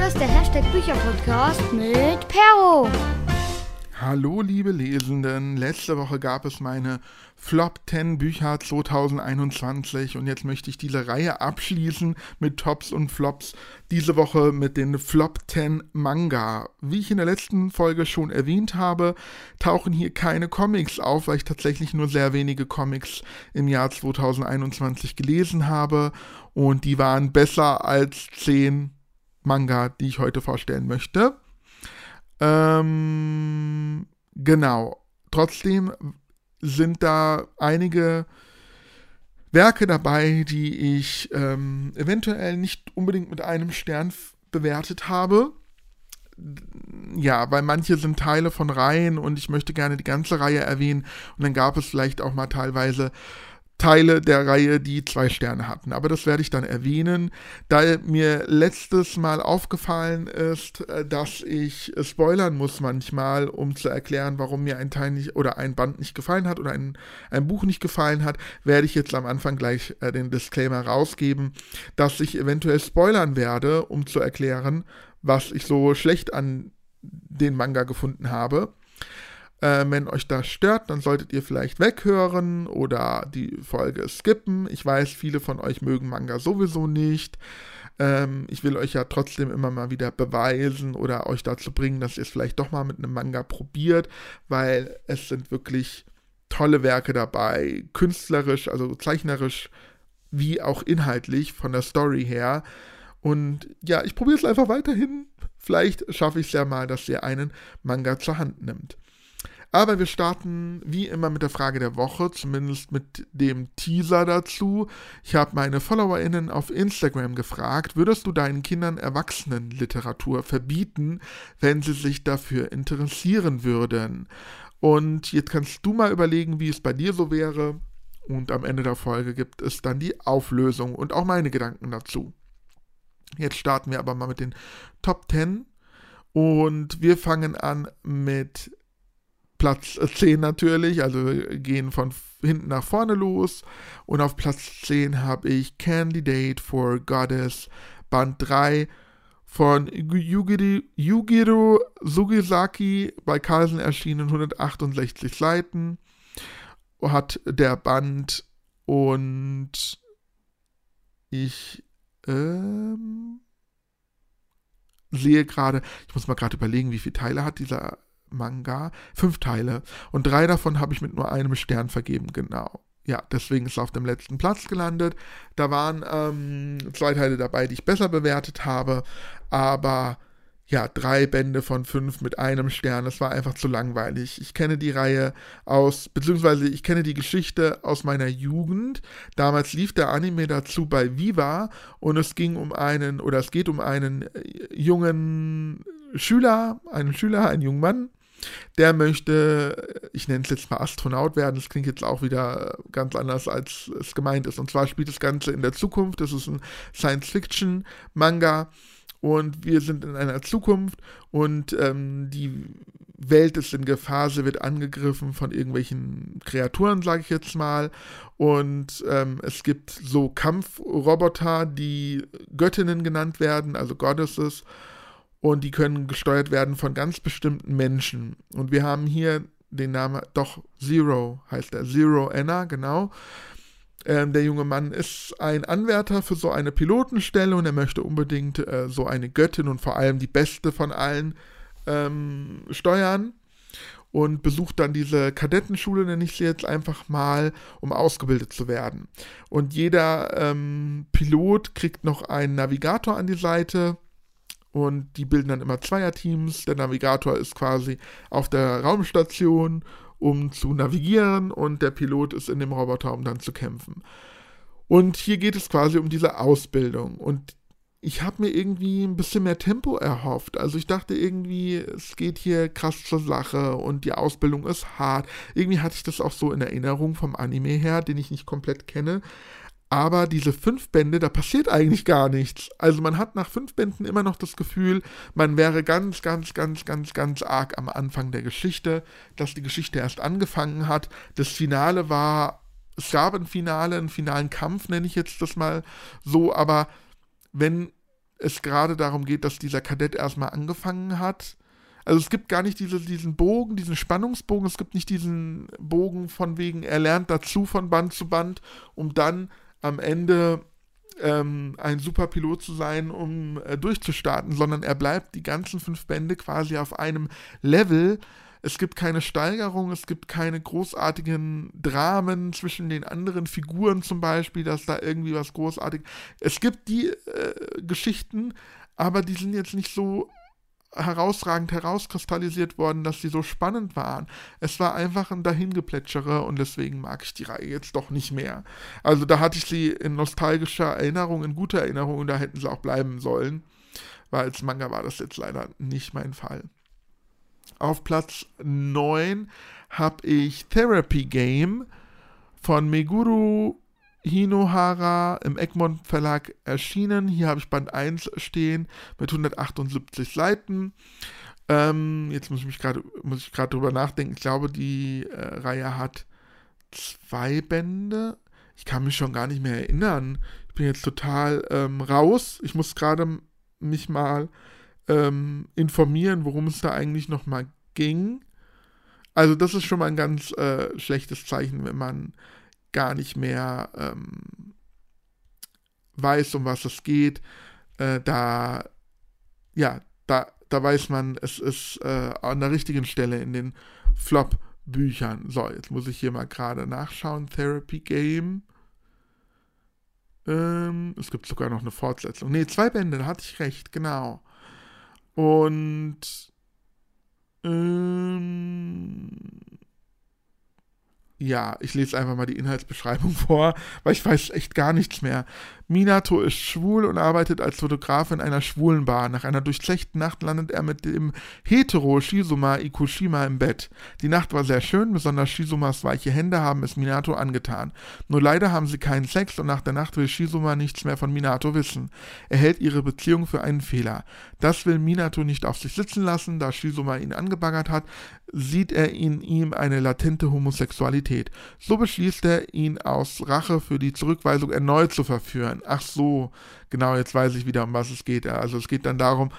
Hier ist der Hashtag Bücherpodcast mit Perro. Hallo liebe Lesenden, letzte Woche gab es meine Flop 10 Bücher 2021 und jetzt möchte ich diese Reihe abschließen mit Tops und Flops. Diese Woche mit den Flop 10 Manga. Wie ich in der letzten Folge schon erwähnt habe, tauchen hier keine Comics auf, weil ich tatsächlich nur sehr wenige Comics im Jahr 2021 gelesen habe und die waren besser als 10 Manga, die ich heute vorstellen möchte. Ähm, genau. Trotzdem sind da einige Werke dabei, die ich ähm, eventuell nicht unbedingt mit einem Stern bewertet habe. Ja, weil manche sind Teile von Reihen und ich möchte gerne die ganze Reihe erwähnen. Und dann gab es vielleicht auch mal teilweise Teile der Reihe, die zwei Sterne hatten. Aber das werde ich dann erwähnen. Da mir letztes Mal aufgefallen ist, äh, dass ich spoilern muss manchmal, um zu erklären, warum mir ein Teil nicht oder ein Band nicht gefallen hat oder ein, ein Buch nicht gefallen hat, werde ich jetzt am Anfang gleich äh, den Disclaimer rausgeben, dass ich eventuell spoilern werde, um zu erklären, was ich so schlecht an den Manga gefunden habe. Äh, wenn euch das stört, dann solltet ihr vielleicht weghören oder die Folge skippen. Ich weiß, viele von euch mögen Manga sowieso nicht. Ähm, ich will euch ja trotzdem immer mal wieder beweisen oder euch dazu bringen, dass ihr es vielleicht doch mal mit einem Manga probiert, weil es sind wirklich tolle Werke dabei, künstlerisch, also zeichnerisch, wie auch inhaltlich von der Story her. Und ja, ich probiere es einfach weiterhin. Vielleicht schaffe ich es ja mal, dass ihr einen Manga zur Hand nimmt. Aber wir starten wie immer mit der Frage der Woche, zumindest mit dem Teaser dazu. Ich habe meine FollowerInnen auf Instagram gefragt, würdest du deinen Kindern Erwachsenenliteratur verbieten, wenn sie sich dafür interessieren würden? Und jetzt kannst du mal überlegen, wie es bei dir so wäre. Und am Ende der Folge gibt es dann die Auflösung und auch meine Gedanken dazu. Jetzt starten wir aber mal mit den Top 10. Und wir fangen an mit Platz 10 natürlich, also gehen von hinten nach vorne los. Und auf Platz 10 habe ich Candidate for Goddess Band 3 von Yugiri, Yugiro Sugisaki bei Carlsen erschienen, 168 Seiten. Hat der Band und ich ähm, sehe gerade, ich muss mal gerade überlegen, wie viele Teile hat dieser Manga. Fünf Teile. Und drei davon habe ich mit nur einem Stern vergeben, genau. Ja, deswegen ist es auf dem letzten Platz gelandet. Da waren ähm, zwei Teile dabei, die ich besser bewertet habe, aber ja, drei Bände von fünf mit einem Stern. Es war einfach zu langweilig. Ich kenne die Reihe aus, beziehungsweise ich kenne die Geschichte aus meiner Jugend. Damals lief der Anime dazu bei Viva und es ging um einen, oder es geht um einen äh, jungen Schüler, einen Schüler, einen jungen Mann, der möchte, ich nenne es jetzt mal Astronaut werden, das klingt jetzt auch wieder ganz anders, als es gemeint ist. Und zwar spielt das Ganze in der Zukunft, das ist ein Science-Fiction-Manga. Und wir sind in einer Zukunft. Und ähm, die Welt ist in Gefahr, sie wird angegriffen von irgendwelchen Kreaturen, sage ich jetzt mal. Und ähm, es gibt so Kampfroboter, die Göttinnen genannt werden, also Goddesses und die können gesteuert werden von ganz bestimmten Menschen. Und wir haben hier den Namen, doch Zero heißt er, Zero Anna, genau. Ähm, der junge Mann ist ein Anwärter für so eine Pilotenstelle und er möchte unbedingt äh, so eine Göttin und vor allem die beste von allen ähm, steuern und besucht dann diese Kadettenschule, nenne ich sie jetzt einfach mal, um ausgebildet zu werden. Und jeder ähm, Pilot kriegt noch einen Navigator an die Seite und die bilden dann immer Zweierteams. Der Navigator ist quasi auf der Raumstation, um zu navigieren und der Pilot ist in dem Roboter, um dann zu kämpfen. Und hier geht es quasi um diese Ausbildung und ich habe mir irgendwie ein bisschen mehr Tempo erhofft. Also ich dachte irgendwie, es geht hier krass zur Sache und die Ausbildung ist hart. Irgendwie hatte ich das auch so in Erinnerung vom Anime her, den ich nicht komplett kenne. Aber diese fünf Bände, da passiert eigentlich gar nichts. Also man hat nach fünf Bänden immer noch das Gefühl, man wäre ganz, ganz, ganz, ganz, ganz arg am Anfang der Geschichte, dass die Geschichte erst angefangen hat. Das Finale war, es gab ein Finale, einen finalen Kampf, nenne ich jetzt das mal so, aber wenn es gerade darum geht, dass dieser Kadett erstmal angefangen hat. Also es gibt gar nicht diese, diesen Bogen, diesen Spannungsbogen, es gibt nicht diesen Bogen von wegen, er lernt dazu von Band zu Band, um dann am Ende ähm, ein super Pilot zu sein, um äh, durchzustarten, sondern er bleibt die ganzen fünf Bände quasi auf einem Level, es gibt keine Steigerung, es gibt keine großartigen Dramen zwischen den anderen Figuren zum Beispiel, dass da irgendwie was großartig. Es gibt die äh, Geschichten, aber die sind jetzt nicht so herausragend herauskristallisiert worden, dass sie so spannend waren. Es war einfach ein Dahingeplätschere und deswegen mag ich die Reihe jetzt doch nicht mehr. Also da hatte ich sie in nostalgischer Erinnerung, in guter Erinnerung und da hätten sie auch bleiben sollen. Weil als Manga war das jetzt leider nicht mein Fall. Auf Platz 9 habe ich Therapy Game von Meguru Hinohara im Egmont Verlag erschienen. Hier habe ich Band 1 stehen mit 178 Seiten. Ähm, jetzt muss ich gerade gerade drüber nachdenken. Ich glaube, die äh, Reihe hat zwei Bände. Ich kann mich schon gar nicht mehr erinnern. Ich bin jetzt total ähm, raus. Ich muss gerade mich mal ähm, informieren, worum es da eigentlich nochmal ging. Also das ist schon mal ein ganz äh, schlechtes Zeichen, wenn man gar nicht mehr ähm, weiß, um was es geht. Äh, da, ja, da, da weiß man, es ist äh, an der richtigen Stelle in den Flop-Büchern. So, jetzt muss ich hier mal gerade nachschauen. Therapy Game. Ähm, es gibt sogar noch eine Fortsetzung. Ne, zwei Bände, da hatte ich recht, genau. Und ähm, ja, ich lese einfach mal die Inhaltsbeschreibung vor, weil ich weiß echt gar nichts mehr. Minato ist schwul und arbeitet als Fotograf in einer schwulen Bar. Nach einer durchzechten Nacht landet er mit dem Hetero Shizuma Ikushima im Bett. Die Nacht war sehr schön, besonders Shizumas weiche Hände haben es Minato angetan. Nur leider haben sie keinen Sex und nach der Nacht will Shizuma nichts mehr von Minato wissen. Er hält ihre Beziehung für einen Fehler. Das will Minato nicht auf sich sitzen lassen, da Shizuma ihn angebaggert hat, sieht er in ihm eine latente Homosexualität. So beschließt er, ihn aus Rache für die Zurückweisung erneut zu verführen ach so, genau, jetzt weiß ich wieder, um was es geht. Also es geht dann darum,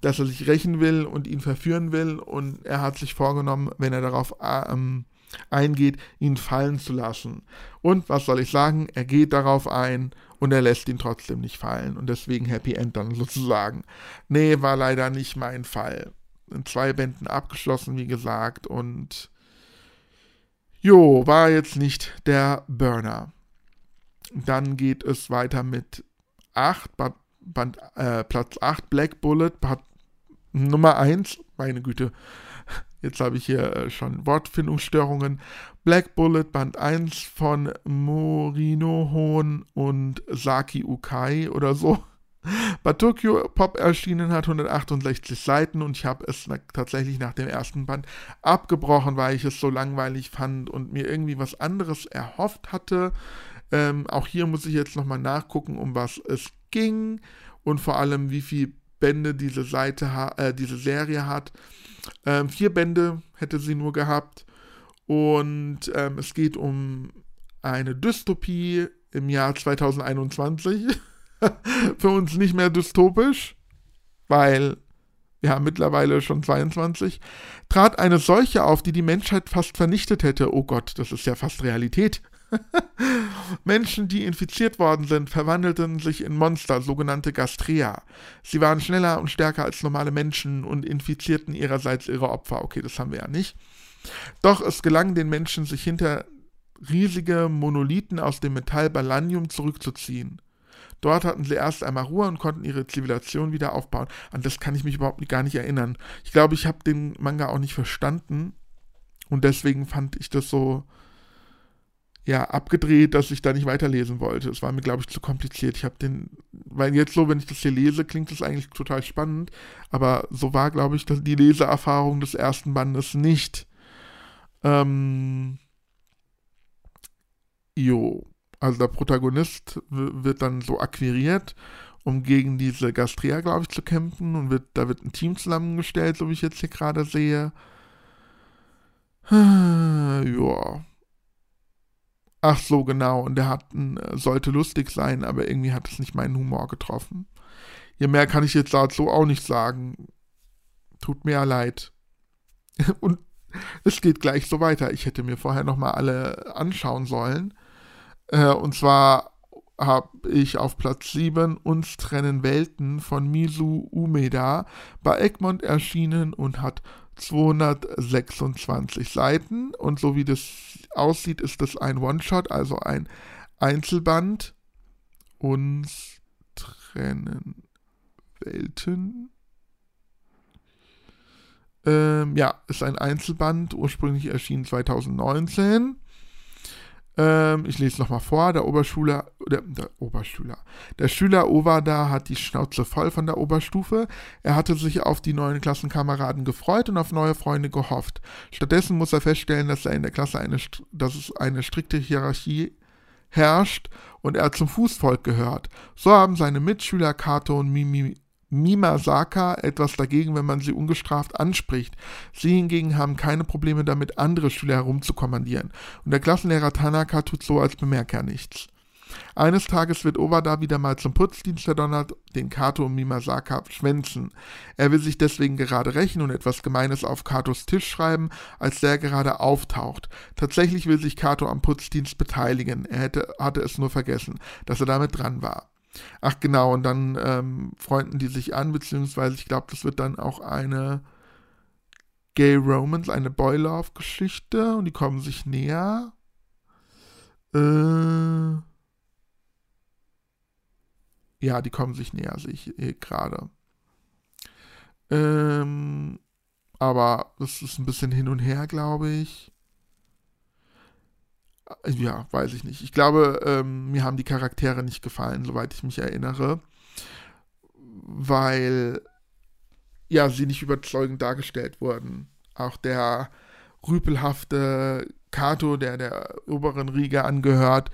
dass er sich rächen will und ihn verführen will und er hat sich vorgenommen, wenn er darauf ähm, eingeht, ihn fallen zu lassen. Und was soll ich sagen? Er geht darauf ein und er lässt ihn trotzdem nicht fallen und deswegen Happy End dann sozusagen. Nee, war leider nicht mein Fall. In zwei Bänden abgeschlossen, wie gesagt, und jo, war jetzt nicht der Burner. Dann geht es weiter mit 8, Band, Band, äh, Platz 8, Black Bullet, Band, Nummer 1, meine Güte, jetzt habe ich hier äh, schon Wortfindungsstörungen. Black Bullet, Band 1 von Morino Hohn und Saki Ukai oder so. Bei Tokyo Pop erschienen hat 168 Seiten und ich habe es na tatsächlich nach dem ersten Band abgebrochen, weil ich es so langweilig fand und mir irgendwie was anderes erhofft hatte. Ähm, auch hier muss ich jetzt nochmal nachgucken, um was es ging und vor allem, wie viele Bände diese Seite äh, diese Serie hat. Ähm, vier Bände hätte sie nur gehabt. Und ähm, es geht um eine Dystopie im Jahr 2021. Für uns nicht mehr dystopisch, weil haben mittlerweile schon 22, trat eine Seuche auf, die die Menschheit fast vernichtet hätte. Oh Gott, das ist ja fast Realität. Menschen, die infiziert worden sind, verwandelten sich in Monster, sogenannte Gastrea. Sie waren schneller und stärker als normale Menschen und infizierten ihrerseits ihre Opfer. Okay, das haben wir ja nicht. Doch es gelang den Menschen, sich hinter riesige Monolithen aus dem Metall Balanium zurückzuziehen. Dort hatten sie erst einmal Ruhe und konnten ihre Zivilisation wieder aufbauen. An das kann ich mich überhaupt gar nicht erinnern. Ich glaube, ich habe den Manga auch nicht verstanden. Und deswegen fand ich das so, ja, abgedreht, dass ich da nicht weiterlesen wollte. Es war mir, glaube ich, zu kompliziert. Ich habe den, weil jetzt so, wenn ich das hier lese, klingt das eigentlich total spannend, aber so war, glaube ich, die Leseerfahrung des ersten Bandes nicht. Ähm, jo, also der Protagonist wird dann so akquiriert, um gegen diese Gastria, glaube ich, zu kämpfen und wird, da wird ein Team zusammengestellt, so wie ich jetzt hier gerade sehe. Ja, Ach so, genau. Und der hat, sollte lustig sein, aber irgendwie hat es nicht meinen Humor getroffen. Ja, mehr kann ich jetzt dazu auch nicht sagen. Tut mir ja leid. Und es geht gleich so weiter. Ich hätte mir vorher nochmal alle anschauen sollen. Äh, und zwar habe ich auf Platz 7 Uns trennen Welten von Misu Umeda bei Egmont erschienen und hat 226 Seiten. Und so wie das aussieht, ist das ein One-Shot, also ein Einzelband. Uns trennen Welten. Ähm, ja, ist ein Einzelband, ursprünglich erschienen 2019. Ähm, ich lese nochmal vor. Der Oberschüler, der, der Oberschüler, der Schüler Ovada hat die Schnauze voll von der Oberstufe. Er hatte sich auf die neuen Klassenkameraden gefreut und auf neue Freunde gehofft. Stattdessen muss er feststellen, dass er in der Klasse eine, dass es eine strikte Hierarchie herrscht und er zum Fußvolk gehört. So haben seine Mitschüler Kato und Mimi Mimasaka etwas dagegen, wenn man sie ungestraft anspricht. Sie hingegen haben keine Probleme damit, andere Schüler herumzukommandieren. Und der Klassenlehrer Tanaka tut so, als bemerke er nichts. Eines Tages wird Obada wieder mal zum Putzdienst verdonnert, den Kato und Mimasaka schwänzen. Er will sich deswegen gerade rächen und etwas Gemeines auf Katos Tisch schreiben, als der gerade auftaucht. Tatsächlich will sich Kato am Putzdienst beteiligen. Er hätte, hatte es nur vergessen, dass er damit dran war. Ach genau, und dann ähm, freunden die sich an, beziehungsweise ich glaube, das wird dann auch eine Gay Romance, eine Boy Love Geschichte und die kommen sich näher. Äh, ja, die kommen sich näher, sehe ich eh gerade. Ähm, aber das ist ein bisschen hin und her, glaube ich. Ja, weiß ich nicht. Ich glaube, ähm, mir haben die Charaktere nicht gefallen, soweit ich mich erinnere. Weil, ja, sie nicht überzeugend dargestellt wurden. Auch der rüpelhafte Kato, der der oberen Riege angehört,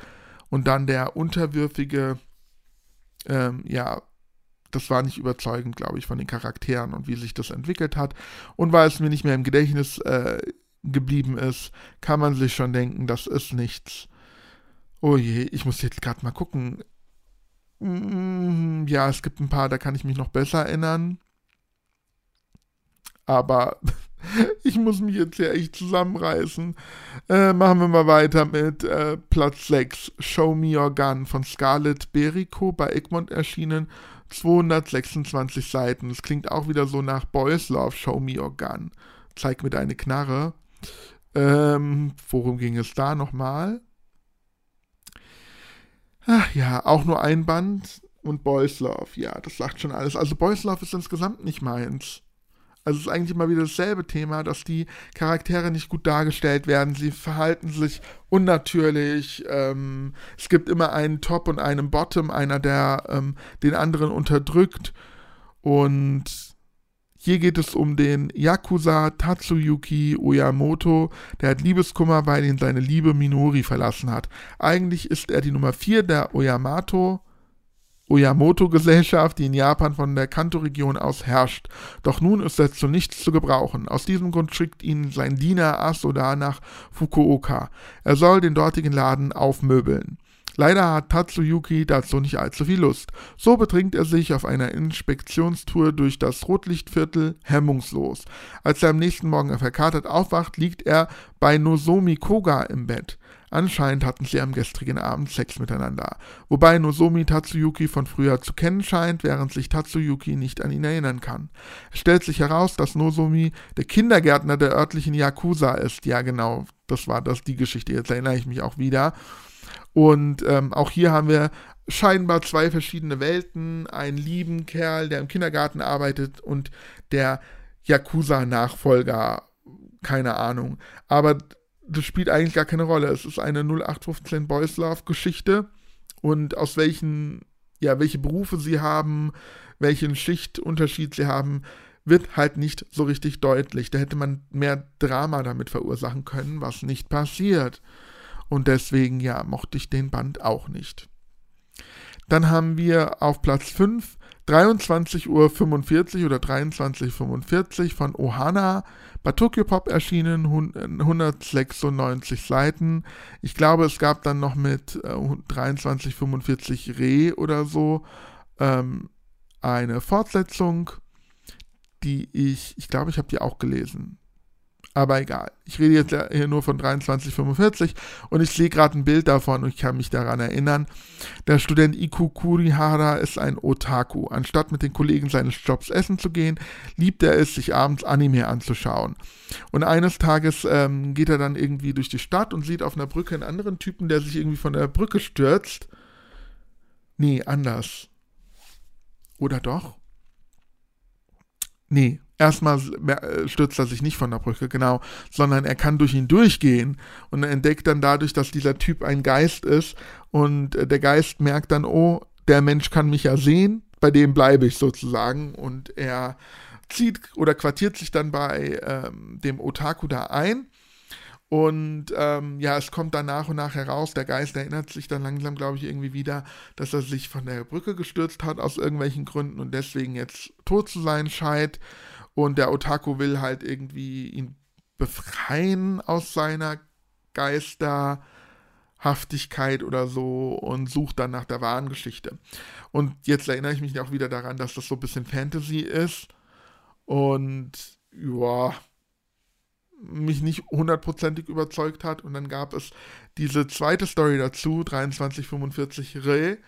und dann der unterwürfige, ähm, ja, das war nicht überzeugend, glaube ich, von den Charakteren und wie sich das entwickelt hat. Und weil es mir nicht mehr im Gedächtnis äh, geblieben ist, kann man sich schon denken, das ist nichts. Oh je, ich muss jetzt gerade mal gucken. Mm, ja, es gibt ein paar, da kann ich mich noch besser erinnern. Aber ich muss mich jetzt hier echt zusammenreißen. Äh, machen wir mal weiter mit äh, Platz 6. Show Me Your Gun von Scarlett Berico bei Egmont erschienen. 226 Seiten. Es klingt auch wieder so nach Boys Love Show Me Your Gun. Zeig mir deine Knarre. Ähm, worum ging es da nochmal? Ach ja, auch nur ein Band und Boys Love. Ja, das sagt schon alles. Also Boys Love ist insgesamt nicht meins. Also es ist eigentlich immer wieder dasselbe Thema, dass die Charaktere nicht gut dargestellt werden. Sie verhalten sich unnatürlich. Ähm, es gibt immer einen Top und einen Bottom, einer, der ähm, den anderen unterdrückt. Und hier geht es um den Yakuza Tatsuyuki Oyamoto, der hat Liebeskummer, weil ihn seine Liebe Minori verlassen hat. Eigentlich ist er die Nummer 4 der Oyamato Oyamoto-Gesellschaft, die in Japan von der Kanto-Region aus herrscht. Doch nun ist er zu nichts zu gebrauchen. Aus diesem Grund schickt ihn sein Diener Asoda nach Fukuoka. Er soll den dortigen Laden aufmöbeln. Leider hat Tatsuyuki dazu nicht allzu viel Lust. So betrinkt er sich auf einer Inspektionstour durch das Rotlichtviertel hemmungslos. Als er am nächsten Morgen verkatert aufwacht, liegt er bei Nozomi Koga im Bett. Anscheinend hatten sie am gestrigen Abend Sex miteinander. Wobei Nozomi Tatsuyuki von früher zu kennen scheint, während sich Tatsuyuki nicht an ihn erinnern kann. Es stellt sich heraus, dass Nozomi der Kindergärtner der örtlichen Yakuza ist. Ja, genau, das war das die Geschichte. Jetzt erinnere ich mich auch wieder. Und ähm, auch hier haben wir scheinbar zwei verschiedene Welten. Einen lieben Kerl, der im Kindergarten arbeitet und der Yakuza-Nachfolger. Keine Ahnung. Aber das spielt eigentlich gar keine Rolle. Es ist eine 0815 Boys Love-Geschichte. Und aus welchen, ja, welche Berufe sie haben, welchen Schichtunterschied sie haben, wird halt nicht so richtig deutlich. Da hätte man mehr Drama damit verursachen können, was nicht passiert. Und deswegen, ja, mochte ich den Band auch nicht. Dann haben wir auf Platz 5 23.45 Uhr oder 23.45 Uhr von Ohana bei Tokyo Pop erschienen, 196 Seiten. Ich glaube, es gab dann noch mit äh, 23.45 Re oder so. Ähm, eine Fortsetzung, die ich, ich glaube, ich habe die auch gelesen. Aber egal. Ich rede jetzt hier nur von 2345 und ich sehe gerade ein Bild davon und ich kann mich daran erinnern. Der Student Iku Kurihara ist ein Otaku. Anstatt mit den Kollegen seines Jobs essen zu gehen, liebt er es, sich abends Anime anzuschauen. Und eines Tages ähm, geht er dann irgendwie durch die Stadt und sieht auf einer Brücke einen anderen Typen, der sich irgendwie von der Brücke stürzt. Nee, anders. Oder doch? Nee, erstmal äh, stürzt er sich nicht von der Brücke, genau, sondern er kann durch ihn durchgehen und entdeckt dann dadurch, dass dieser Typ ein Geist ist und äh, der Geist merkt dann, oh, der Mensch kann mich ja sehen, bei dem bleibe ich sozusagen und er zieht oder quartiert sich dann bei ähm, dem Otaku da ein und ähm, ja, es kommt dann nach und nach heraus, der Geist erinnert sich dann langsam, glaube ich, irgendwie wieder, dass er sich von der Brücke gestürzt hat aus irgendwelchen Gründen und deswegen jetzt tot zu sein scheint. Und der Otaku will halt irgendwie ihn befreien aus seiner Geisterhaftigkeit oder so und sucht dann nach der wahren Geschichte. Und jetzt erinnere ich mich auch wieder daran, dass das so ein bisschen Fantasy ist. Und ja, mich nicht hundertprozentig überzeugt hat. Und dann gab es diese zweite Story dazu, 2345 Re.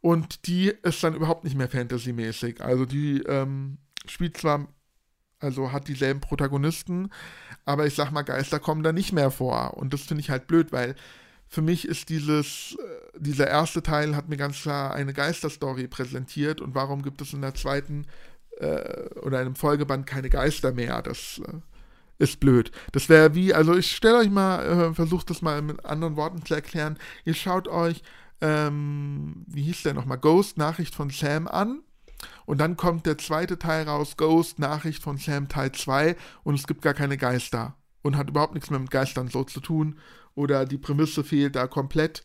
Und die ist dann überhaupt nicht mehr fantasymäßig. Also die ähm, spielt zwar also hat dieselben Protagonisten, aber ich sag mal, Geister kommen da nicht mehr vor. Und das finde ich halt blöd, weil für mich ist dieses, äh, dieser erste Teil hat mir ganz klar eine Geisterstory präsentiert und warum gibt es in der zweiten äh, oder einem Folgeband keine Geister mehr? Das äh, ist blöd. Das wäre wie, also ich stelle euch mal, äh, versucht das mal mit anderen Worten zu erklären. Ihr schaut euch, ähm, wie hieß der nochmal, Ghost, Nachricht von Sam an und dann kommt der zweite Teil raus, Ghost, Nachricht von Sam Teil 2 und es gibt gar keine Geister. Und hat überhaupt nichts mehr mit Geistern so zu tun. Oder die Prämisse fehlt da komplett.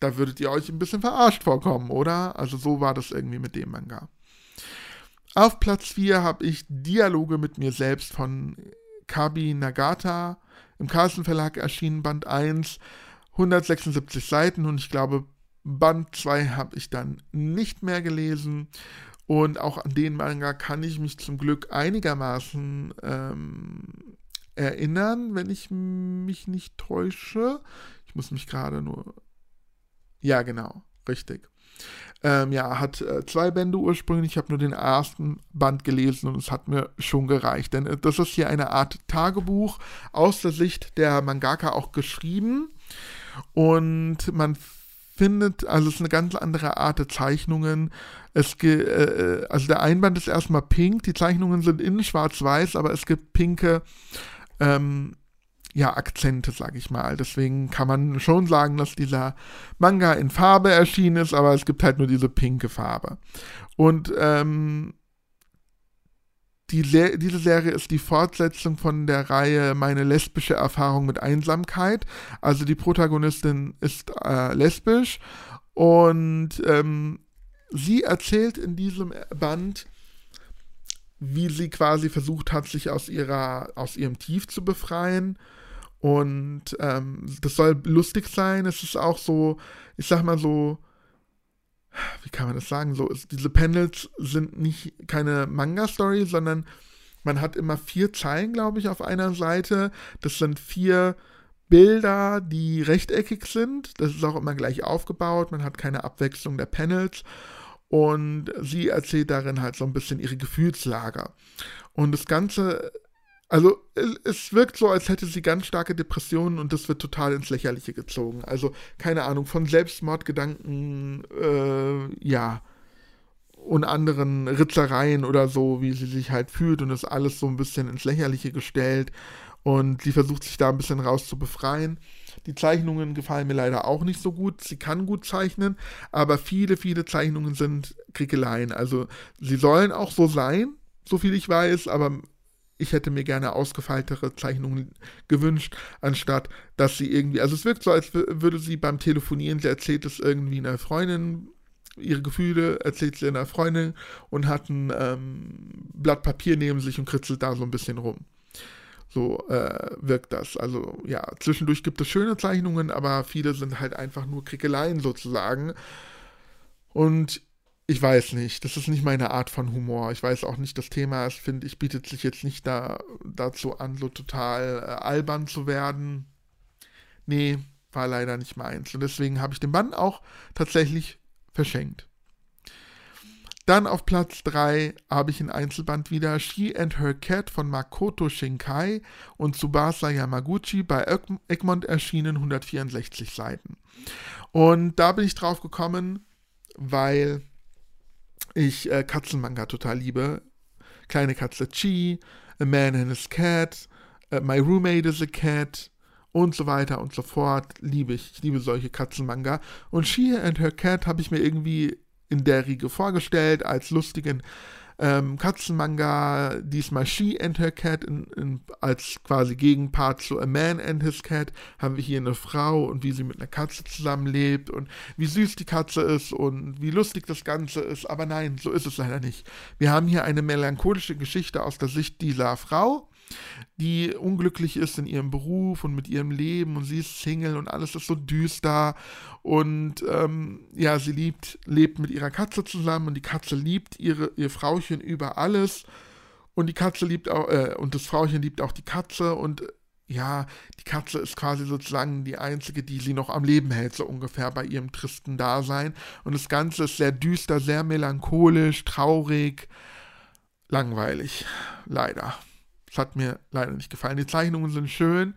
Da würdet ihr euch ein bisschen verarscht vorkommen, oder? Also so war das irgendwie mit dem Manga. Auf Platz 4 habe ich Dialoge mit mir selbst von Kabi Nagata. Im Carlsen Verlag erschienen Band 1, 176 Seiten und ich glaube, Band 2 habe ich dann nicht mehr gelesen. Und auch an den Manga kann ich mich zum Glück einigermaßen ähm, erinnern, wenn ich mich nicht täusche. Ich muss mich gerade nur. Ja, genau, richtig. Ähm, ja, hat äh, zwei Bände ursprünglich. Ich habe nur den ersten Band gelesen und es hat mir schon gereicht. Denn äh, das ist hier eine Art Tagebuch aus der Sicht der Mangaka auch geschrieben. Und man findet, also es ist eine ganz andere Art der Zeichnungen. Es äh, äh, also der Einband ist erstmal pink, die Zeichnungen sind innen schwarz-weiß, aber es gibt pinke ähm, ja, Akzente, sag ich mal. Deswegen kann man schon sagen, dass dieser Manga in Farbe erschienen ist, aber es gibt halt nur diese pinke Farbe. Und ähm, die Se diese Serie ist die Fortsetzung von der Reihe Meine lesbische Erfahrung mit Einsamkeit. Also die Protagonistin ist äh, lesbisch und ähm, sie erzählt in diesem Band, wie sie quasi versucht hat, sich aus ihrer, aus ihrem Tief zu befreien. Und ähm, das soll lustig sein. Es ist auch so, ich sag mal so, wie kann man das sagen? So, diese Panels sind nicht keine Manga-Story, sondern man hat immer vier Zeilen, glaube ich, auf einer Seite. Das sind vier Bilder, die rechteckig sind. Das ist auch immer gleich aufgebaut. Man hat keine Abwechslung der Panels. Und sie erzählt darin halt so ein bisschen ihre Gefühlslage. Und das Ganze also es wirkt so, als hätte sie ganz starke Depressionen und das wird total ins Lächerliche gezogen. Also keine Ahnung, von Selbstmordgedanken, äh, ja, und anderen Ritzereien oder so, wie sie sich halt fühlt und ist alles so ein bisschen ins Lächerliche gestellt und sie versucht sich da ein bisschen raus zu befreien. Die Zeichnungen gefallen mir leider auch nicht so gut. Sie kann gut zeichnen, aber viele, viele Zeichnungen sind Kriegeleien. Also sie sollen auch so sein, so viel ich weiß, aber ich hätte mir gerne ausgefeiltere Zeichnungen gewünscht, anstatt dass sie irgendwie, also es wirkt so, als würde sie beim Telefonieren, sie erzählt es irgendwie einer Freundin, ihre Gefühle erzählt sie einer Freundin und hat ein ähm, Blatt Papier neben sich und kritzelt da so ein bisschen rum. So äh, wirkt das. Also ja, zwischendurch gibt es schöne Zeichnungen, aber viele sind halt einfach nur Krickeleien sozusagen. Und ich weiß nicht. Das ist nicht meine Art von Humor. Ich weiß auch nicht, das Thema, ich finde, ich bietet sich jetzt nicht da, dazu an, so total äh, albern zu werden. Nee, war leider nicht meins. Und deswegen habe ich den Bann auch tatsächlich verschenkt. Dann auf Platz 3 habe ich ein Einzelband wieder She and Her Cat von Makoto Shinkai und Tsubasa Yamaguchi bei Egmont erschienen, 164 Seiten. Und da bin ich drauf gekommen, weil ich äh, Katzenmanga total liebe. Kleine Katze Chi, A Man and His Cat, uh, My Roommate is a Cat und so weiter und so fort. Liebe ich. Ich liebe solche Katzenmanga. Und She and Her Cat habe ich mir irgendwie in der Riege vorgestellt als lustigen ähm, Katzenmanga, diesmal She and Her Cat in, in, als quasi Gegenpart zu A Man and His Cat, haben wir hier eine Frau und wie sie mit einer Katze zusammenlebt und wie süß die Katze ist und wie lustig das Ganze ist. Aber nein, so ist es leider nicht. Wir haben hier eine melancholische Geschichte aus der Sicht dieser Frau, die unglücklich ist in ihrem Beruf und mit ihrem Leben und sie ist Single und alles ist so düster und ähm, ja, sie liebt, lebt mit ihrer Katze zusammen und die Katze liebt ihre, ihr Frauchen über alles und die Katze liebt auch, äh, und das Frauchen liebt auch die Katze und ja, die Katze ist quasi sozusagen die einzige, die sie noch am Leben hält, so ungefähr bei ihrem tristen Dasein. Und das Ganze ist sehr düster, sehr melancholisch, traurig, langweilig, leider. Das hat mir leider nicht gefallen. Die Zeichnungen sind schön.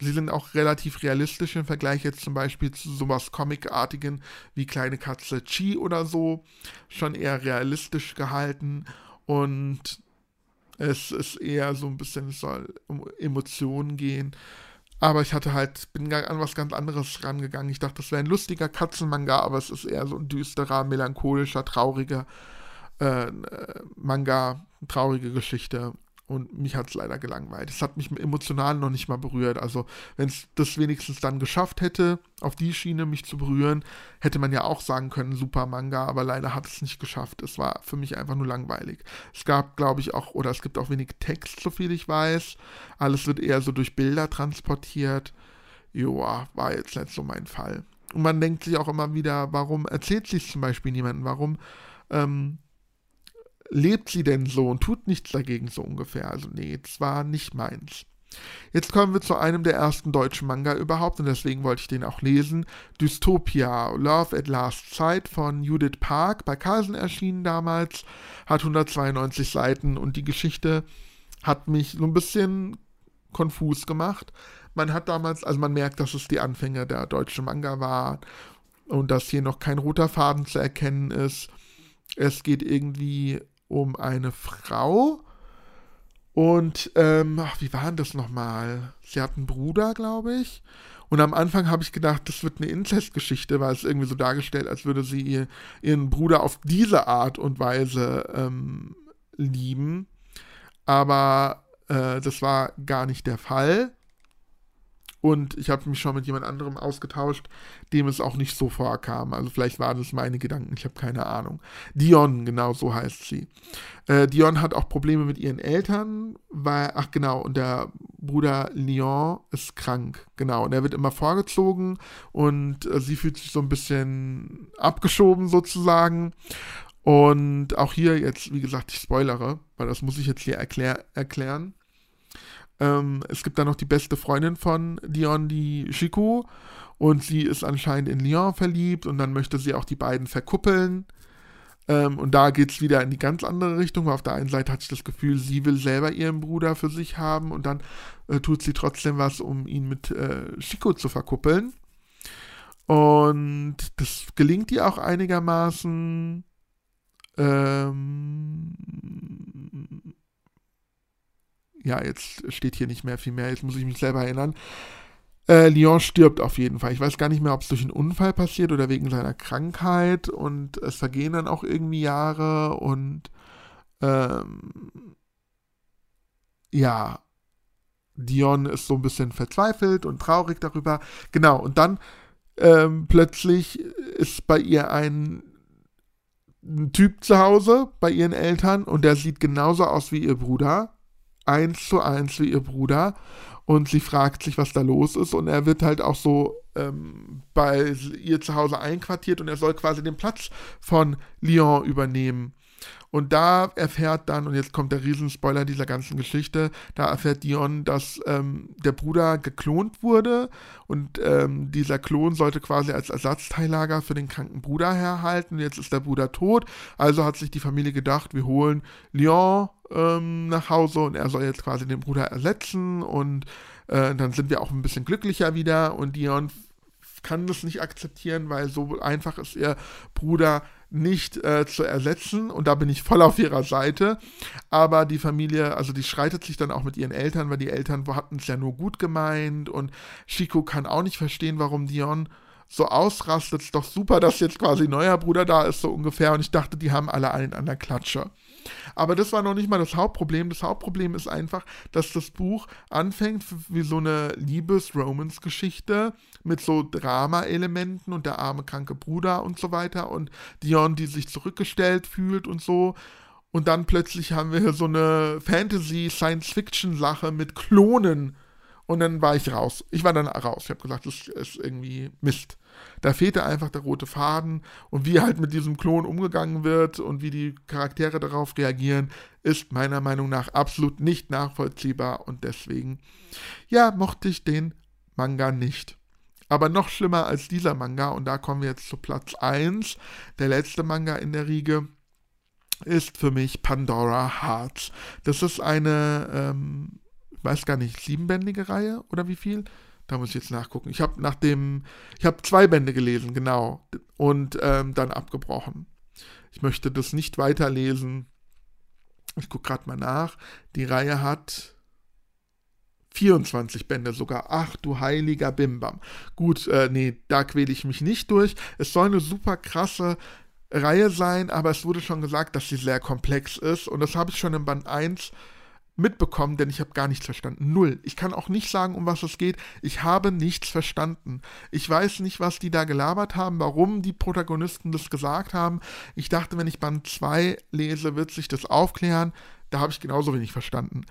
Sie sind auch relativ realistisch im Vergleich jetzt zum Beispiel zu sowas Comicartigen wie Kleine Katze Chi oder so. Schon eher realistisch gehalten und es ist eher so ein bisschen, es soll um Emotionen gehen. Aber ich hatte halt, bin an was ganz anderes rangegangen. Ich dachte, das wäre ein lustiger Katzenmanga, aber es ist eher so ein düsterer, melancholischer, trauriger äh, äh Manga, traurige Geschichte. Und mich hat es leider gelangweilt. Es hat mich emotional noch nicht mal berührt. Also, wenn es das wenigstens dann geschafft hätte, auf die Schiene mich zu berühren, hätte man ja auch sagen können, super Manga, aber leider hat es nicht geschafft. Es war für mich einfach nur langweilig. Es gab, glaube ich, auch, oder es gibt auch wenig Text, so viel ich weiß. Alles wird eher so durch Bilder transportiert. Joa, war jetzt nicht so mein Fall. Und man denkt sich auch immer wieder, warum erzählt sich zum Beispiel niemandem? Warum ähm, lebt sie denn so und tut nichts dagegen so ungefähr. Also nee, das war nicht meins. Jetzt kommen wir zu einem der ersten deutschen Manga überhaupt und deswegen wollte ich den auch lesen. Dystopia, Love at Last Sight von Judith Park, bei Carlsen erschienen damals, hat 192 Seiten und die Geschichte hat mich so ein bisschen konfus gemacht. Man hat damals, also man merkt, dass es die Anfänge der deutschen Manga war und dass hier noch kein roter Faden zu erkennen ist. Es geht irgendwie um eine Frau. Und, ähm, ach, wie war denn das nochmal? Sie hat einen Bruder, glaube ich. Und am Anfang habe ich gedacht, das wird eine Inzestgeschichte, weil es irgendwie so dargestellt, als würde sie ihr, ihren Bruder auf diese Art und Weise ähm, lieben. Aber äh, das war gar nicht der Fall. Und ich habe mich schon mit jemand anderem ausgetauscht, dem es auch nicht so vorkam. Also vielleicht waren es meine Gedanken, ich habe keine Ahnung. Dion, genau so heißt sie. Äh, Dion hat auch Probleme mit ihren Eltern, weil, ach genau, und der Bruder Leon ist krank, genau. Und er wird immer vorgezogen und äh, sie fühlt sich so ein bisschen abgeschoben sozusagen. Und auch hier jetzt, wie gesagt, ich spoilere, weil das muss ich jetzt hier erklär erklären. Ähm, es gibt dann noch die beste Freundin von Dion, die Chico. Und sie ist anscheinend in Lyon verliebt und dann möchte sie auch die beiden verkuppeln. Ähm, und da geht es wieder in die ganz andere Richtung, weil auf der einen Seite hat sie das Gefühl, sie will selber ihren Bruder für sich haben und dann äh, tut sie trotzdem was, um ihn mit äh, Chico zu verkuppeln. Und das gelingt ihr auch einigermaßen. Ähm, ja, jetzt steht hier nicht mehr viel mehr, jetzt muss ich mich selber erinnern. Äh, Leon stirbt auf jeden Fall. Ich weiß gar nicht mehr, ob es durch einen Unfall passiert oder wegen seiner Krankheit und es vergehen dann auch irgendwie Jahre und ähm, ja, Dion ist so ein bisschen verzweifelt und traurig darüber. Genau, und dann ähm, plötzlich ist bei ihr ein, ein Typ zu Hause, bei ihren Eltern, und der sieht genauso aus wie ihr Bruder eins zu eins wie ihr Bruder und sie fragt sich, was da los ist und er wird halt auch so, äh, ähm, bei ihr zu Hause einquartiert und er soll quasi den Platz von Lyon übernehmen. Und da erfährt dann, und jetzt kommt der Riesenspoiler dieser ganzen Geschichte, da erfährt Dion, dass ähm, der Bruder geklont wurde und ähm, dieser Klon sollte quasi als Ersatzteillager für den kranken Bruder herhalten. Jetzt ist der Bruder tot, also hat sich die Familie gedacht, wir holen Leon ähm, nach Hause und er soll jetzt quasi den Bruder ersetzen und äh, dann sind wir auch ein bisschen glücklicher wieder und Dion kann das nicht akzeptieren, weil so einfach ist ihr Bruder nicht äh, zu ersetzen und da bin ich voll auf ihrer Seite. Aber die Familie, also die schreitet sich dann auch mit ihren Eltern, weil die Eltern hatten es ja nur gut gemeint und Chico kann auch nicht verstehen, warum Dion so ausrastet. Ist doch super, dass jetzt quasi neuer Bruder da ist, so ungefähr. Und ich dachte, die haben alle einen an der Klatsche. Aber das war noch nicht mal das Hauptproblem. Das Hauptproblem ist einfach, dass das Buch anfängt wie so eine Liebes-Romance-Geschichte mit so Drama-Elementen und der arme kranke Bruder und so weiter und Dion, die sich zurückgestellt fühlt und so. Und dann plötzlich haben wir hier so eine Fantasy-Science-Fiction-Sache mit Klonen. Und dann war ich raus. Ich war dann raus. Ich habe gesagt, das ist irgendwie Mist. Da fehlte einfach der rote Faden und wie halt mit diesem Klon umgegangen wird und wie die Charaktere darauf reagieren, ist meiner Meinung nach absolut nicht nachvollziehbar und deswegen, ja, mochte ich den Manga nicht. Aber noch schlimmer als dieser Manga, und da kommen wir jetzt zu Platz 1, der letzte Manga in der Riege, ist für mich Pandora Hearts. Das ist eine, ähm, ich weiß gar nicht, siebenbändige Reihe oder wie viel? Da muss ich jetzt nachgucken. Ich habe nach dem, ich habe zwei Bände gelesen, genau, und ähm, dann abgebrochen. Ich möchte das nicht weiterlesen. Ich gucke gerade mal nach. Die Reihe hat 24 Bände sogar. Ach du heiliger Bimbam. Gut, äh, nee, da quäle ich mich nicht durch. Es soll eine super krasse Reihe sein, aber es wurde schon gesagt, dass sie sehr komplex ist. Und das habe ich schon im Band 1 mitbekommen, denn ich habe gar nichts verstanden. Null. Ich kann auch nicht sagen, um was es geht. Ich habe nichts verstanden. Ich weiß nicht, was die da gelabert haben, warum die Protagonisten das gesagt haben. Ich dachte, wenn ich Band 2 lese, wird sich das aufklären. Da habe ich genauso wenig verstanden.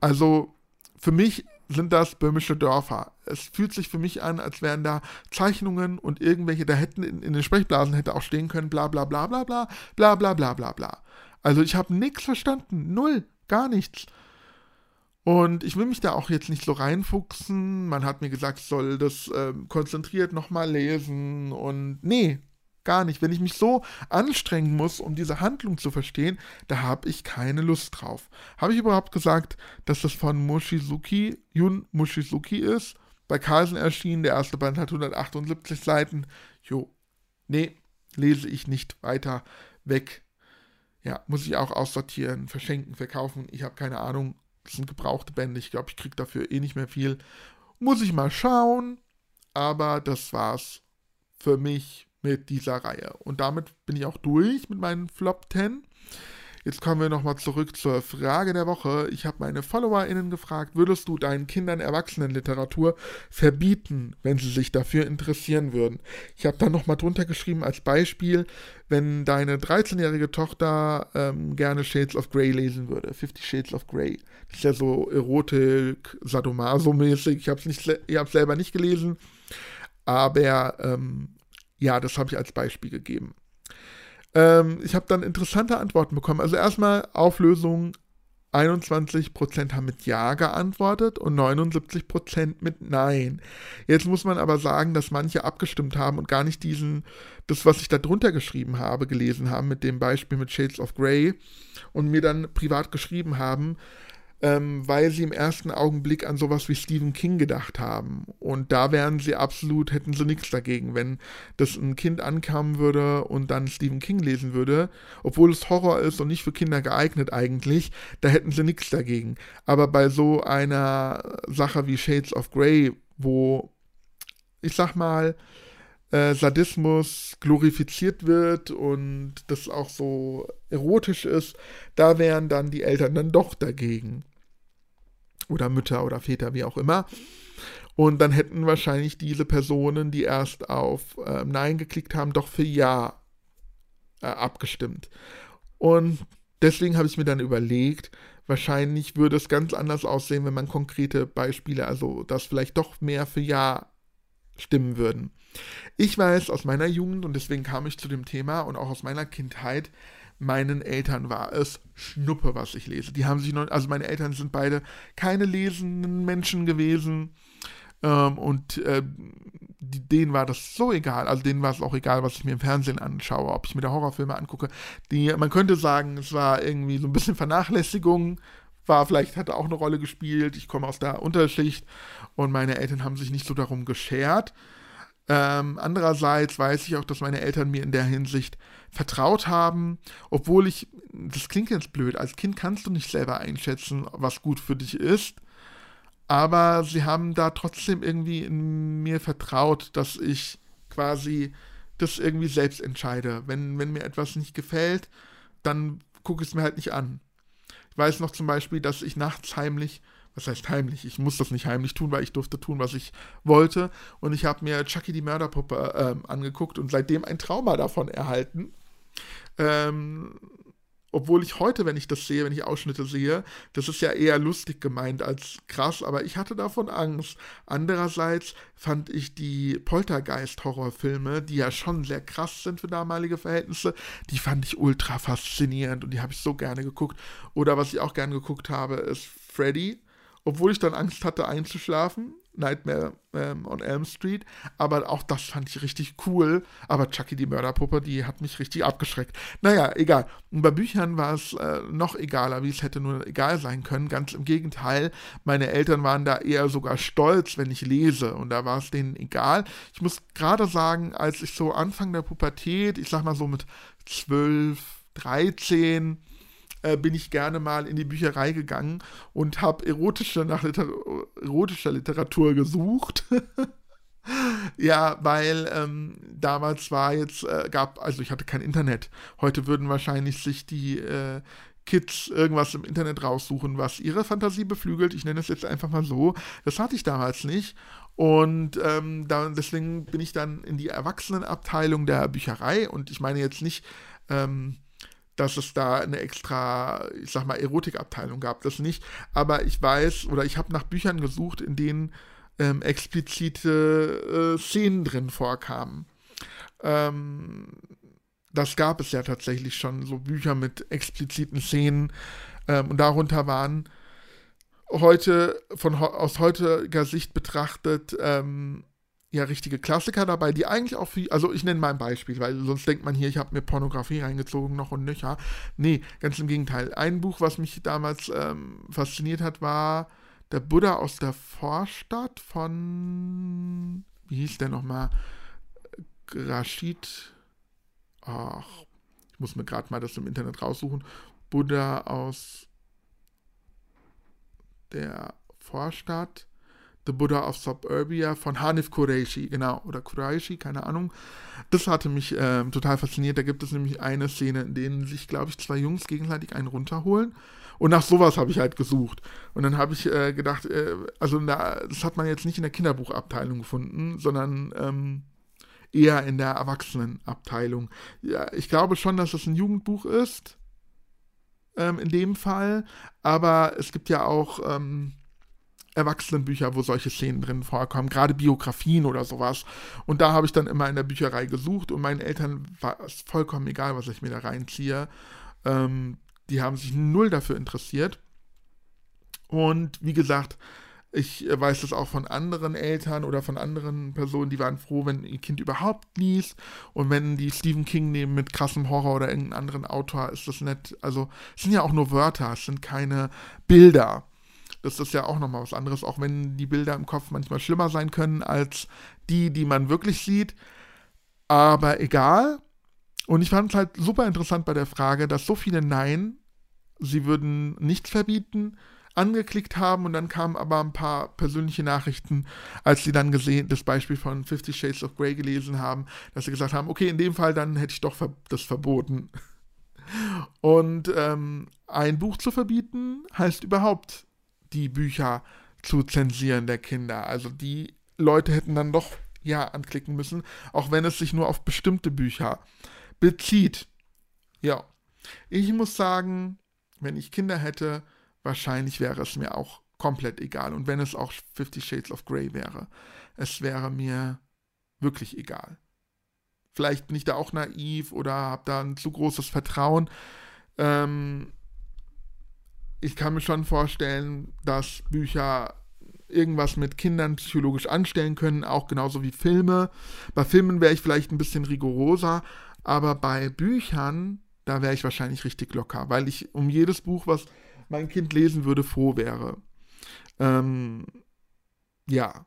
Also für mich sind das böhmische Dörfer. Es fühlt sich für mich an, als wären da Zeichnungen und irgendwelche, da hätten in, in den Sprechblasen hätte auch stehen können, bla bla bla bla bla, bla bla bla bla bla. Also ich habe nichts verstanden, null, gar nichts. Und ich will mich da auch jetzt nicht so reinfuchsen. Man hat mir gesagt, ich soll das äh, konzentriert nochmal lesen. Und nee, gar nicht. Wenn ich mich so anstrengen muss, um diese Handlung zu verstehen, da habe ich keine Lust drauf. Habe ich überhaupt gesagt, dass das von Mushizuki, Yun Mushizuki ist? Bei Carlsen erschienen, der erste Band hat 178 Seiten. Jo, nee, lese ich nicht weiter weg. Ja, muss ich auch aussortieren, verschenken, verkaufen. Ich habe keine Ahnung. Das sind gebrauchte Bände. Ich glaube, ich kriege dafür eh nicht mehr viel. Muss ich mal schauen. Aber das war's für mich mit dieser Reihe. Und damit bin ich auch durch mit meinen Flop 10. Jetzt kommen wir nochmal zurück zur Frage der Woche. Ich habe meine FollowerInnen gefragt, würdest du deinen Kindern Erwachsenenliteratur verbieten, wenn sie sich dafür interessieren würden? Ich habe dann nochmal drunter geschrieben als Beispiel, wenn deine 13-jährige Tochter ähm, gerne Shades of Grey lesen würde. Fifty Shades of Grey. Das ist ja so Erotik, Sadomaso-mäßig. Ich habe es selber nicht gelesen. Aber ähm, ja, das habe ich als Beispiel gegeben. Ähm, ich habe dann interessante Antworten bekommen. Also erstmal Auflösung 21% haben mit Ja geantwortet und 79% mit Nein. Jetzt muss man aber sagen, dass manche abgestimmt haben und gar nicht diesen, das, was ich da drunter geschrieben habe, gelesen haben, mit dem Beispiel mit Shades of Grey und mir dann privat geschrieben haben, ähm, weil sie im ersten Augenblick an sowas wie Stephen King gedacht haben. Und da wären sie absolut, hätten sie nichts dagegen, wenn das ein Kind ankommen würde und dann Stephen King lesen würde, obwohl es Horror ist und nicht für Kinder geeignet eigentlich, da hätten sie nichts dagegen. Aber bei so einer Sache wie Shades of Grey, wo, ich sag mal, äh, Sadismus glorifiziert wird und das auch so erotisch ist, da wären dann die Eltern dann doch dagegen oder Mütter oder Väter, wie auch immer. Und dann hätten wahrscheinlich diese Personen, die erst auf äh, Nein geklickt haben, doch für Ja äh, abgestimmt. Und deswegen habe ich mir dann überlegt, wahrscheinlich würde es ganz anders aussehen, wenn man konkrete Beispiele, also dass vielleicht doch mehr für Ja stimmen würden. Ich weiß aus meiner Jugend, und deswegen kam ich zu dem Thema und auch aus meiner Kindheit, meinen Eltern war es Schnuppe, was ich lese. Die haben sich noch, also meine Eltern sind beide keine lesenden Menschen gewesen. Ähm, und äh, die, denen war das so egal, also denen war es auch egal, was ich mir im Fernsehen anschaue, ob ich mir da Horrorfilme angucke. Die, man könnte sagen, es war irgendwie so ein bisschen Vernachlässigung, war vielleicht, hatte auch eine Rolle gespielt. Ich komme aus der Unterschicht und meine Eltern haben sich nicht so darum geschert. Ähm, andererseits weiß ich auch, dass meine Eltern mir in der Hinsicht vertraut haben, obwohl ich, das klingt jetzt blöd, als Kind kannst du nicht selber einschätzen, was gut für dich ist, aber sie haben da trotzdem irgendwie in mir vertraut, dass ich quasi das irgendwie selbst entscheide. Wenn, wenn mir etwas nicht gefällt, dann gucke ich es mir halt nicht an. Ich weiß noch zum Beispiel, dass ich nachts heimlich was heißt heimlich? Ich muss das nicht heimlich tun, weil ich durfte tun, was ich wollte. Und ich habe mir Chucky die Mörderpuppe ähm, angeguckt und seitdem ein Trauma davon erhalten. Ähm, obwohl ich heute, wenn ich das sehe, wenn ich Ausschnitte sehe, das ist ja eher lustig gemeint als krass, aber ich hatte davon Angst. Andererseits fand ich die Poltergeist-Horrorfilme, die ja schon sehr krass sind für damalige Verhältnisse, die fand ich ultra faszinierend und die habe ich so gerne geguckt. Oder was ich auch gerne geguckt habe, ist Freddy obwohl ich dann Angst hatte einzuschlafen. Nightmare ähm, on Elm Street. Aber auch das fand ich richtig cool. Aber Chucky die Mörderpuppe, die hat mich richtig abgeschreckt. Naja, egal. Und bei Büchern war es äh, noch egaler, wie es hätte nur egal sein können. Ganz im Gegenteil. Meine Eltern waren da eher sogar stolz, wenn ich lese. Und da war es denen egal. Ich muss gerade sagen, als ich so Anfang der Pubertät, ich sag mal so mit 12, 13, äh, bin ich gerne mal in die Bücherei gegangen und habe erotische nach Liter erotischer Literatur gesucht. ja, weil ähm, damals war jetzt, äh, gab, also ich hatte kein Internet. Heute würden wahrscheinlich sich die äh, Kids irgendwas im Internet raussuchen, was ihre Fantasie beflügelt. Ich nenne es jetzt einfach mal so. Das hatte ich damals nicht. Und ähm, da, deswegen bin ich dann in die Erwachsenenabteilung der Bücherei. Und ich meine jetzt nicht ähm, dass es da eine extra, ich sag mal, Erotikabteilung gab. Das nicht. Aber ich weiß oder ich habe nach Büchern gesucht, in denen ähm, explizite äh, Szenen drin vorkamen. Ähm, das gab es ja tatsächlich schon, so Bücher mit expliziten Szenen. Ähm, und darunter waren heute, von aus heutiger Sicht betrachtet, ähm, ja richtige Klassiker dabei, die eigentlich auch viel, also ich nenne mal ein Beispiel, weil sonst denkt man hier, ich habe mir Pornografie reingezogen noch und nöcher. Nee, ganz im Gegenteil. Ein Buch, was mich damals ähm, fasziniert hat, war Der Buddha aus der Vorstadt von, wie hieß der nochmal? Rashid, ach, ich muss mir gerade mal das im Internet raussuchen. Buddha aus der Vorstadt. The Buddha of Suburbia von Hanif Qureshi, genau, oder Qureshi, keine Ahnung. Das hatte mich äh, total fasziniert. Da gibt es nämlich eine Szene, in denen sich, glaube ich, zwei Jungs gegenseitig einen runterholen. Und nach sowas habe ich halt gesucht. Und dann habe ich äh, gedacht, äh, also da, das hat man jetzt nicht in der Kinderbuchabteilung gefunden, sondern ähm, eher in der Erwachsenenabteilung. Ja, ich glaube schon, dass es ein Jugendbuch ist, ähm, in dem Fall. Aber es gibt ja auch ähm, Erwachsenenbücher, wo solche Szenen drin vorkommen, gerade Biografien oder sowas. Und da habe ich dann immer in der Bücherei gesucht und meinen Eltern war es vollkommen egal, was ich mir da reinziehe. Ähm, die haben sich null dafür interessiert. Und wie gesagt, ich weiß das auch von anderen Eltern oder von anderen Personen, die waren froh, wenn ihr Kind überhaupt liest. Und wenn die Stephen King nehmen mit krassem Horror oder irgendeinen anderen Autor, ist das nett. Also, es sind ja auch nur Wörter, es sind keine Bilder. Das ist ja auch nochmal was anderes, auch wenn die Bilder im Kopf manchmal schlimmer sein können als die, die man wirklich sieht. Aber egal. Und ich fand es halt super interessant bei der Frage, dass so viele Nein, sie würden nichts verbieten, angeklickt haben und dann kamen aber ein paar persönliche Nachrichten, als sie dann gesehen, das Beispiel von Fifty Shades of Grey gelesen haben, dass sie gesagt haben, okay, in dem Fall dann hätte ich doch das verboten. Und ähm, ein Buch zu verbieten heißt überhaupt die Bücher zu zensieren der Kinder. Also die Leute hätten dann doch ja anklicken müssen, auch wenn es sich nur auf bestimmte Bücher bezieht. Ja, ich muss sagen, wenn ich Kinder hätte, wahrscheinlich wäre es mir auch komplett egal. Und wenn es auch Fifty Shades of Grey wäre, es wäre mir wirklich egal. Vielleicht bin ich da auch naiv oder habe da ein zu großes Vertrauen. Ähm, ich kann mir schon vorstellen, dass Bücher irgendwas mit Kindern psychologisch anstellen können, auch genauso wie Filme. Bei Filmen wäre ich vielleicht ein bisschen rigoroser, aber bei Büchern, da wäre ich wahrscheinlich richtig locker, weil ich um jedes Buch, was mein Kind lesen würde, froh wäre. Ähm, ja.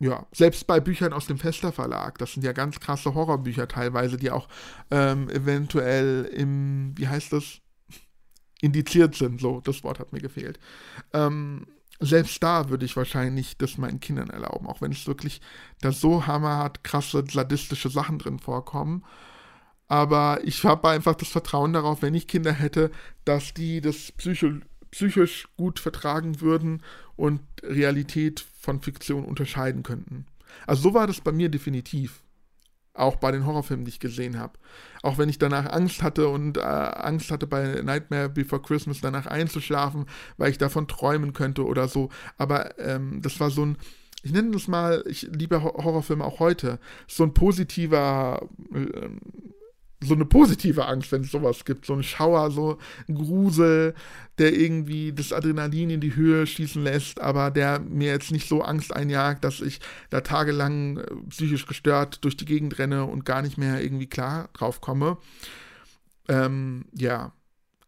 Ja, selbst bei Büchern aus dem Fester Verlag, das sind ja ganz krasse Horrorbücher teilweise, die auch ähm, eventuell im, wie heißt das, indiziert sind, so, das Wort hat mir gefehlt. Ähm, selbst da würde ich wahrscheinlich das meinen Kindern erlauben, auch wenn es wirklich da so hammerhart krasse sadistische Sachen drin vorkommen. Aber ich habe einfach das Vertrauen darauf, wenn ich Kinder hätte, dass die das psycho psychisch gut vertragen würden und Realität von Fiktion unterscheiden könnten. Also so war das bei mir definitiv. Auch bei den Horrorfilmen, die ich gesehen habe. Auch wenn ich danach Angst hatte und äh, Angst hatte bei Nightmare Before Christmas danach einzuschlafen, weil ich davon träumen könnte oder so. Aber ähm, das war so ein, ich nenne das mal, ich liebe Horrorfilme auch heute, so ein positiver äh, so eine positive Angst, wenn es sowas gibt. So ein Schauer, so ein Grusel, der irgendwie das Adrenalin in die Höhe schießen lässt, aber der mir jetzt nicht so Angst einjagt, dass ich da tagelang äh, psychisch gestört durch die Gegend renne und gar nicht mehr irgendwie klar drauf komme. Ähm, ja,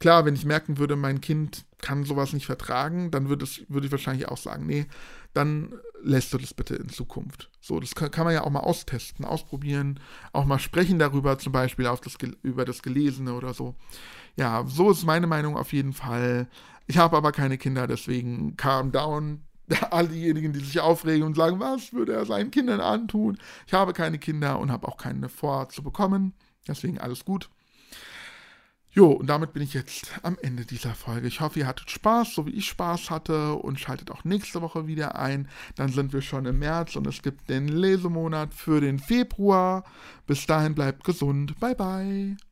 klar, wenn ich merken würde, mein Kind kann sowas nicht vertragen, dann würde, es, würde ich wahrscheinlich auch sagen, nee, dann lässt du das bitte in Zukunft. So, das kann, kann man ja auch mal austesten, ausprobieren, auch mal sprechen darüber, zum Beispiel auf das, über das Gelesene oder so. Ja, so ist meine Meinung auf jeden Fall. Ich habe aber keine Kinder, deswegen calm down. All diejenigen, die sich aufregen und sagen, was würde er seinen Kindern antun? Ich habe keine Kinder und habe auch keine vor zu bekommen. Deswegen alles gut. Jo, und damit bin ich jetzt am Ende dieser Folge. Ich hoffe, ihr hattet Spaß, so wie ich Spaß hatte und schaltet auch nächste Woche wieder ein. Dann sind wir schon im März und es gibt den Lesemonat für den Februar. Bis dahin bleibt gesund. Bye bye.